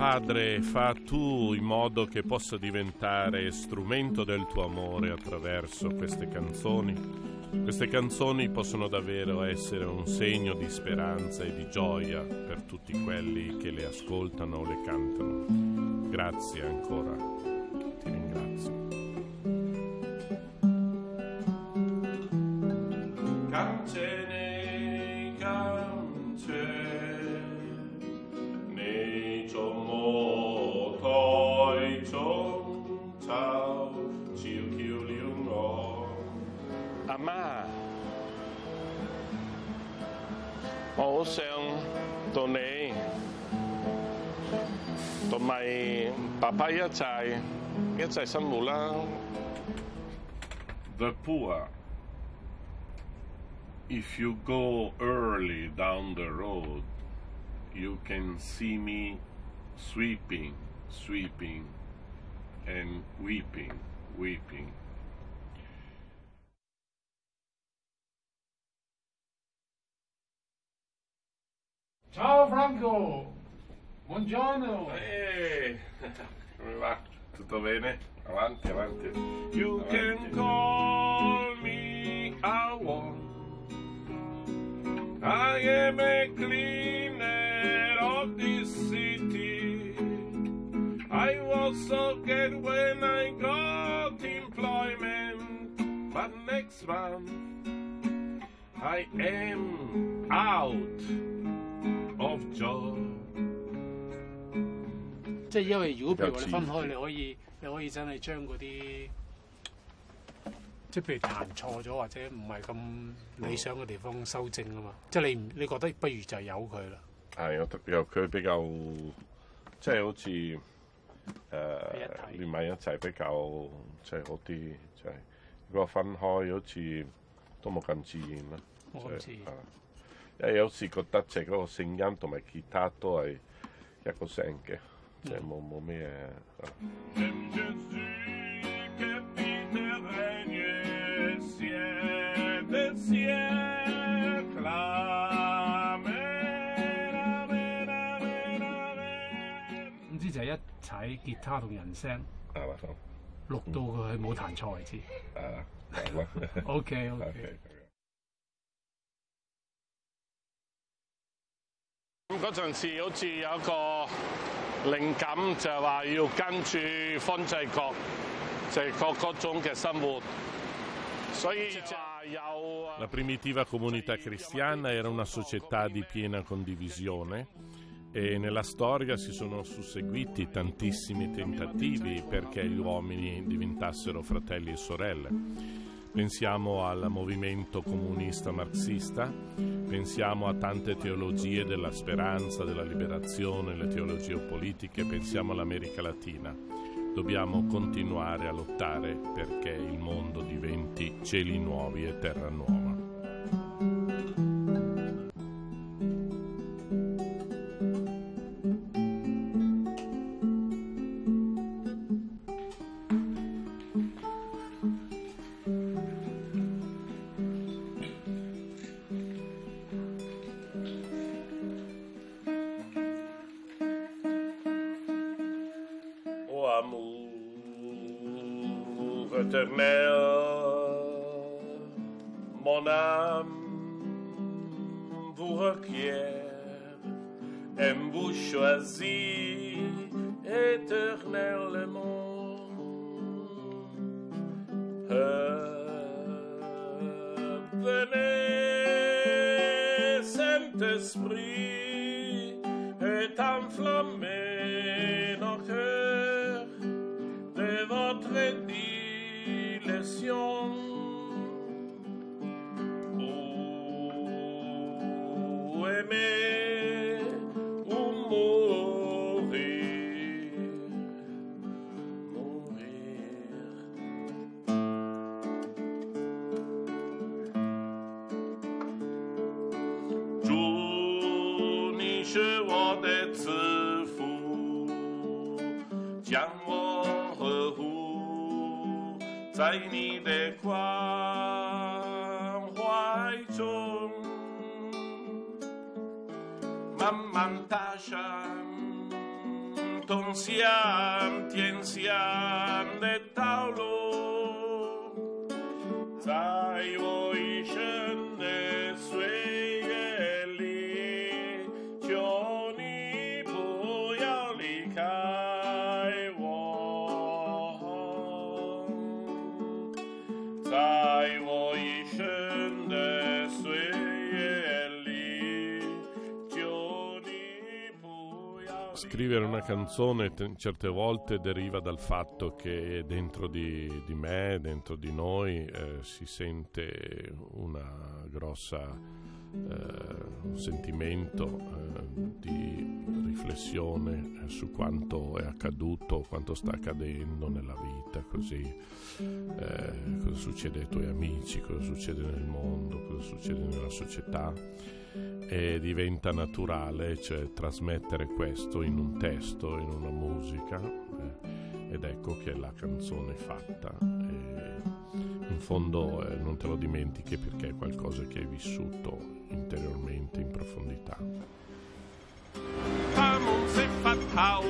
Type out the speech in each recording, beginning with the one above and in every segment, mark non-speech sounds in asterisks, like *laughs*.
Padre, fa tu in modo che possa diventare strumento del tuo amore attraverso queste canzoni. Queste canzoni possono davvero essere un segno di speranza e di gioia per tutti quelli che le ascoltano o le cantano. Grazie ancora, ti ringrazio. Velice jsem volal the poor. If you go early down the road, you can see me sweeping, sweeping, and weeping, weeping. Ciao Franco! Buongiorno! Hey! Come *laughs* va? tutto bene? Avanti, avanti. You avanti. can call me a one. I am a cleaner of this city. I was so good when I got employment, but next month I am out of job. 即係因為，如果譬如話你分開，你可以你可以真係將嗰啲即係譬如彈錯咗或者唔係咁理想嘅地方修正啊嘛。即係你你覺得不如就由佢啦。係我特佢比較即係好似誒連埋一齊比較即係好啲，就係如果分開好似都冇咁自然啦。我因係有時覺得嗰個聲音同埋其他都係一個聲嘅。冇冇咩唔知就系一齊吉他同人聲，錄到佢冇彈錯為止。啦，OK OK。咁 *laughs* 嗰陣時好似有一個。靈感就係話要跟住方濟各，濟各嗰種嘅生活，所以就有。La primitiva comunità cristiana era una società di piena condivisione e nella storia si sono susseguiti tantissimi tentativi perché gli uomini diventassero fratelli e sorelle. Pensiamo al movimento comunista marxista, pensiamo a tante teologie della speranza, della liberazione, le teologie politiche, pensiamo all'America Latina. Dobbiamo continuare a lottare perché il mondo diventi cieli nuovi e terra nuova. éternel, mon âme vous requiert, aime vous choisir 主，你是我的赐福，将我呵护在你的。grande tower. scrivere una canzone t- certe volte deriva dal fatto che dentro di, di me, dentro di noi, eh, si sente una grossa eh, sentimento eh, di riflessione eh, su quanto è accaduto, quanto sta accadendo nella vita, così, eh, cosa succede ai tuoi amici, cosa succede nel mondo, cosa succede nella società e diventa naturale cioè, trasmettere questo in un testo, in una musica eh, ed ecco che la canzone è fatta fondo eh, non te lo dimentichi perché è qualcosa che hai vissuto interiormente in profondità. Oh,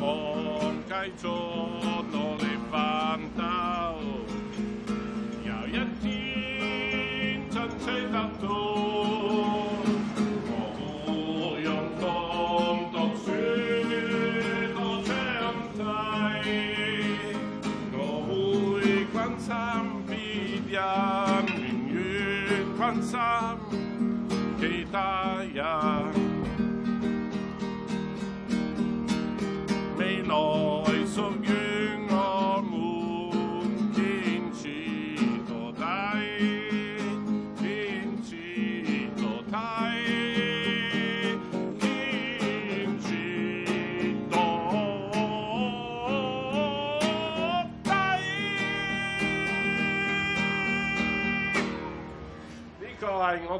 oh, giorno sorry.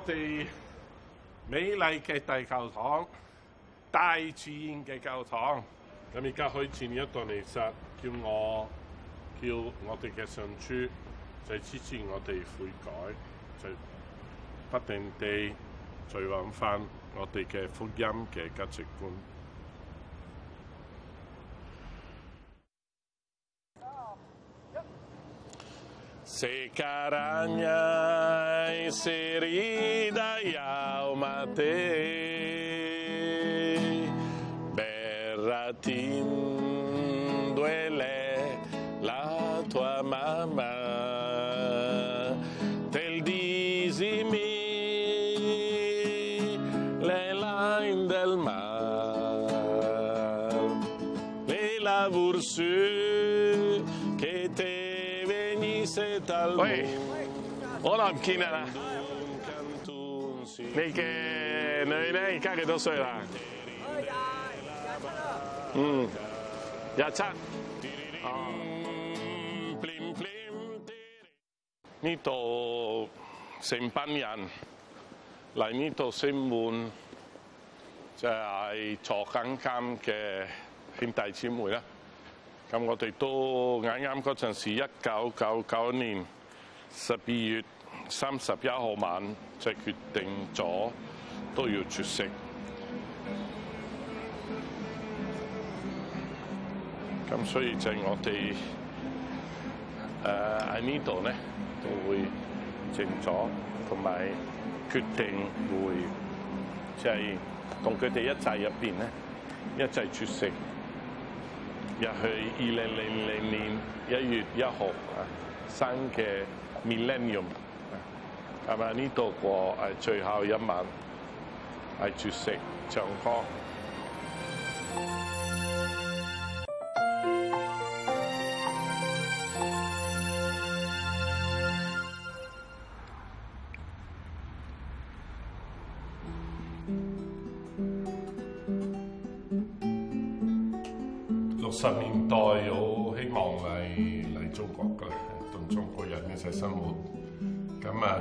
我哋美丽嘅大教堂，大自然嘅教堂，咁而家可以傳一段事實，叫我叫我哋嘅上主就支持我哋悔改，就不停地再揾翻我哋嘅福音嘅价值观。Se caragna e se rida jaumate e Berratin duele la tua mamma Tel disimi le lain del mar Le lavur sur 喂，我又唔見啦。你嘅女咧，而家幾多歲啦？嗯，廿七。呢度成班人嚟，呢度成門，就係坐緊監嘅兄弟姊妹啦。咁我哋都啱啱嗰陣時，一九九九年。十二月三十一號晚就決定咗都要絕食，咁所以就我哋诶喺呢度咧都會靜咗，同埋決定會即係同佢哋一齊入邊咧一齊絕食。入去二零零零年一月一啊新嘅 Millennium，系咪呢度过诶最后一晚，系绝食唱歌。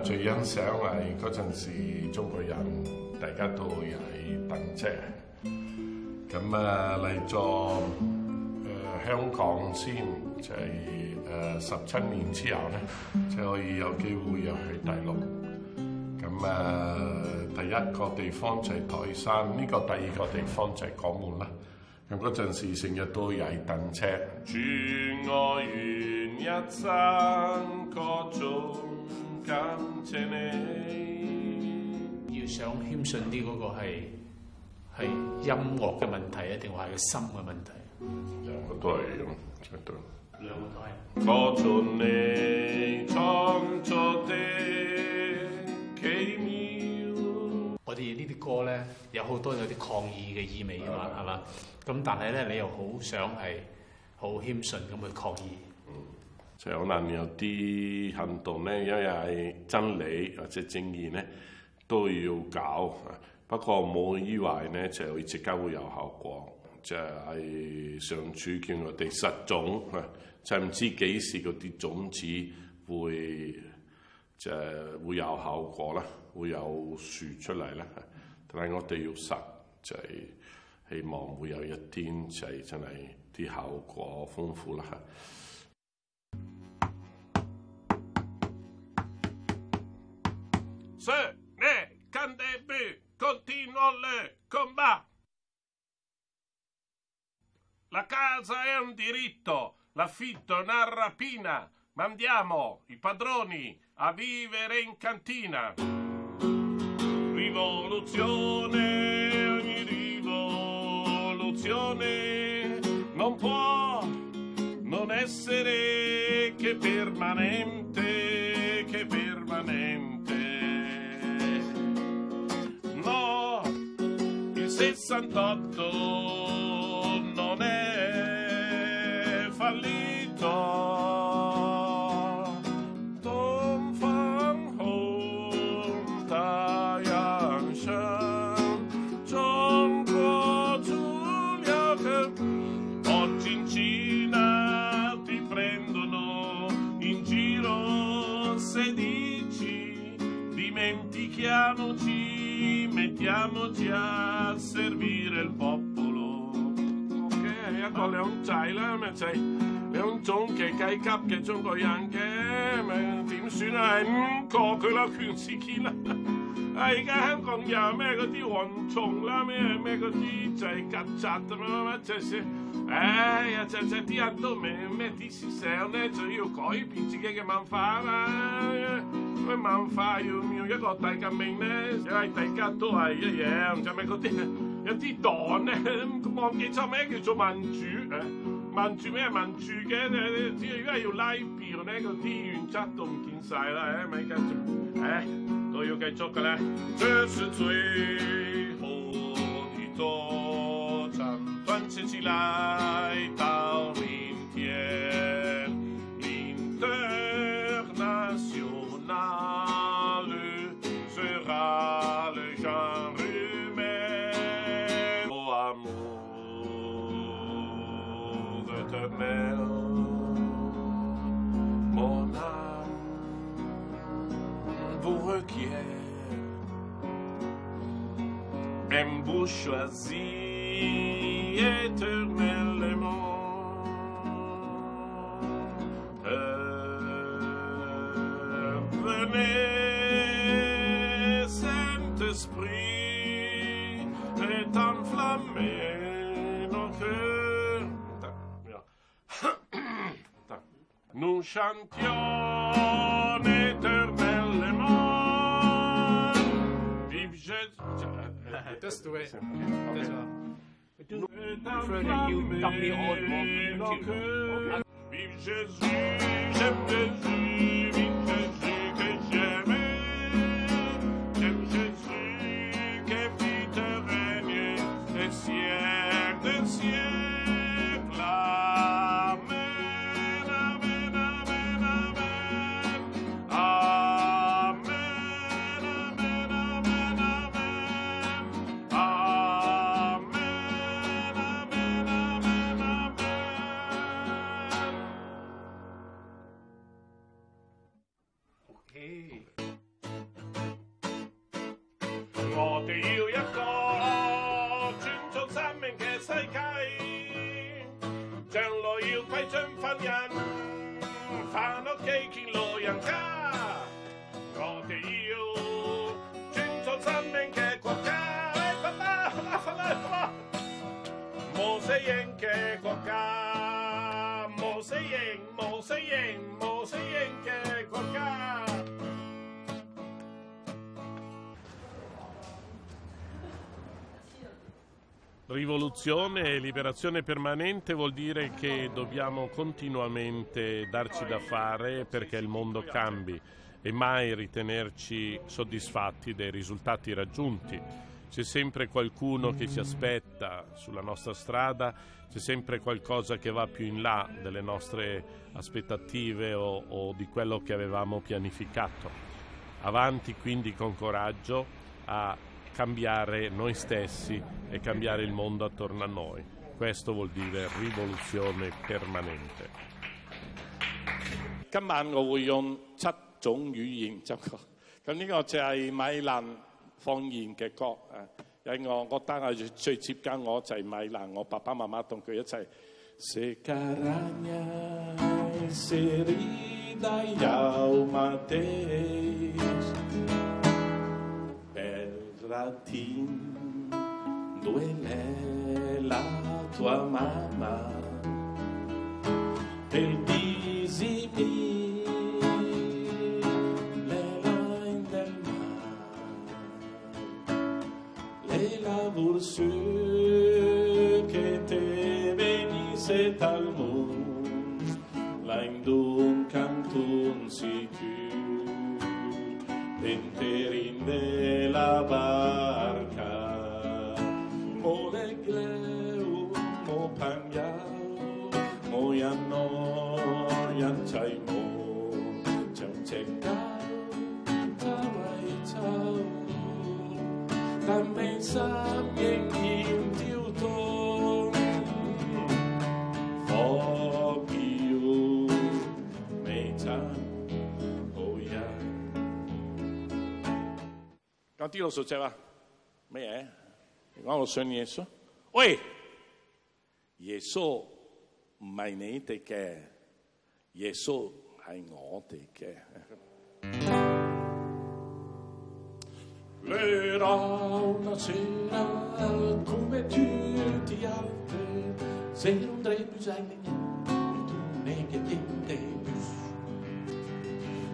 最欣賞係嗰陣時，中國人大家都係等車。咁啊嚟做香港先，就係誒十七年之後咧，就可以有機會又去大陸。咁啊，第一個地方就係台山，呢個第二個地方就係港門啦。咁嗰陣時成日都係等車。感谢你。要想谦逊啲，嗰个系系音乐嘅问题，定话系个心嘅问题？两个都系。两个都系。我尽你创作的奇妙。我哋呢啲歌咧，有好多有啲抗议嘅意味啊嘛，系嘛？咁但系咧，你又好想系好谦逊咁去抗议。就可能有啲行動咧，因為係真理或者正義咧都要搞不過冇以懷咧就係直接會有效果，就係上處叫我哋實種，就唔知幾時嗰啲種子會就會有效果啦，會有樹出嚟啦。但係我哋要實，就係希望會有一天就係真係啲效果豐富啦。se ne candebbe début. le combat. La casa è un diritto, l'affitto è una rapina. Mandiamo i padroni a vivere in cantina. Rivoluzione, ogni rivoluzione non può non essere che permanente, che permanente. 68 non è fallito 低級嘅中國人嘅，咪點算啊？係唔過佢啦，权治天啦！啊，*laughs* 而家香港又咩嗰啲蝗虫啦，咩咩嗰啲在夾執，咩咩在是，哎呀，在在啲人都明咩啲思想咧，就要改變自己嘅文化啊！咩文化要要一個大革命咧？因為大家都係一樣，就咩嗰啲，有啲黨咧，忘記咗咩叫做民主誒？民主咩民主嘅？你你只要因為要拉票呢個資原则都唔見晒啦！诶咪而家诶都要繼續嘅咧。mon âme vous requiert, même vous choisis chantione you *laughs* Vive Jésus, j'aime Jésus fan Fabian, fan od Kejkin Lojanka. Goty i czym co sam mękę kłopka, lepa, lepa, lepa. Może jękę kłopka, może jęk, może jęk, może jękę kłopka. Rivoluzione e liberazione permanente vuol dire che dobbiamo continuamente darci da fare perché il mondo cambi e mai ritenerci soddisfatti dei risultati raggiunti. C'è sempre qualcuno che ci aspetta sulla nostra strada, c'è sempre qualcosa che va più in là delle nostre aspettative o, o di quello che avevamo pianificato. Avanti quindi con coraggio a cambiare noi stessi e cambiare il mondo attorno a noi. Questo vuol dire rivoluzione permanente. 今晚我會用七種語言奏歌，咁呢個就係米蘭方言嘅歌啊！因我覺得係最接近我就係米蘭，我爸爸媽媽同佢一齊。Secaranya, eh, serida yau matei latin duele la tua mamma per disibire le lain del mare, le lavur che te venisse dal mondo, la in d'un cantun sicur, penterin de la barra. so ceva, mie, eh? imamo sono Jesu. Oi, Jesu mainete che, Jesu hainote che. L'era una sera come tutti gli altri, se non drebbi sai niente, tu ne niente più.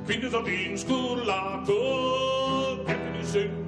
Quindi da din che hepiniz en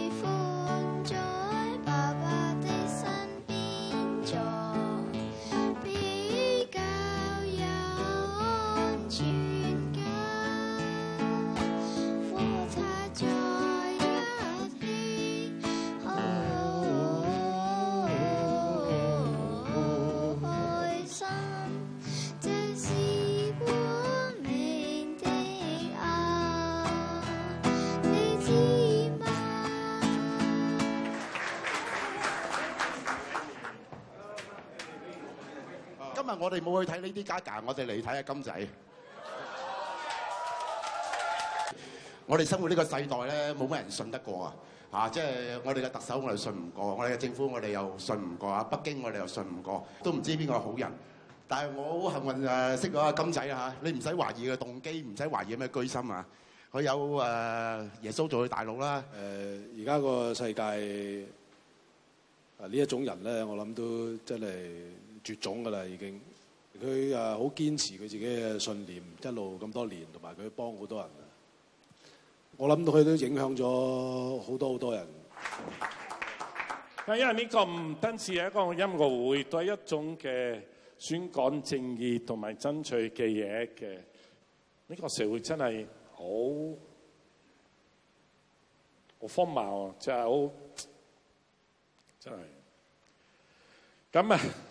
我哋冇去睇呢啲 Gaga，我哋嚟睇下金仔。我哋生活呢個世代咧，冇乜人信得過啊！啊，即係我哋嘅特首，我哋信唔過；我哋嘅政府，我哋又信唔過；啊，北京，我哋又信唔過。都唔知邊個係好人。但係我好幸運啊，識咗阿金仔啊你唔使懷疑嘅動機，唔使懷疑咩居心啊！佢有誒耶穌做佢大佬啦。誒，而家個世界啊呢一種人咧，我諗都真係絕種噶啦，已經。佢誒好堅持佢自己嘅信念，一路咁多年，同埋佢幫好多人。我諗到佢都影響咗好多好多人。因為呢個唔單止係一個音樂會，對一種嘅宣講正義同埋爭取嘅嘢嘅。呢個社會真係好，好荒謬，就真係。咁啊～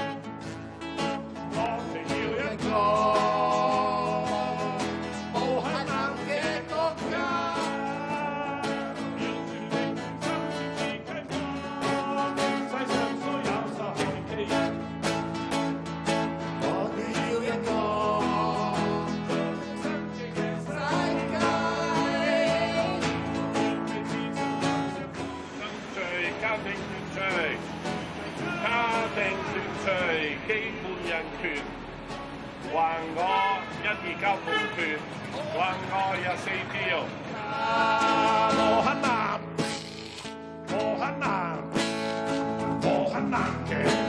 还我一二交半拳，还我廿四票。啊罗汉拿，罗汉拿，罗汉拿嘅。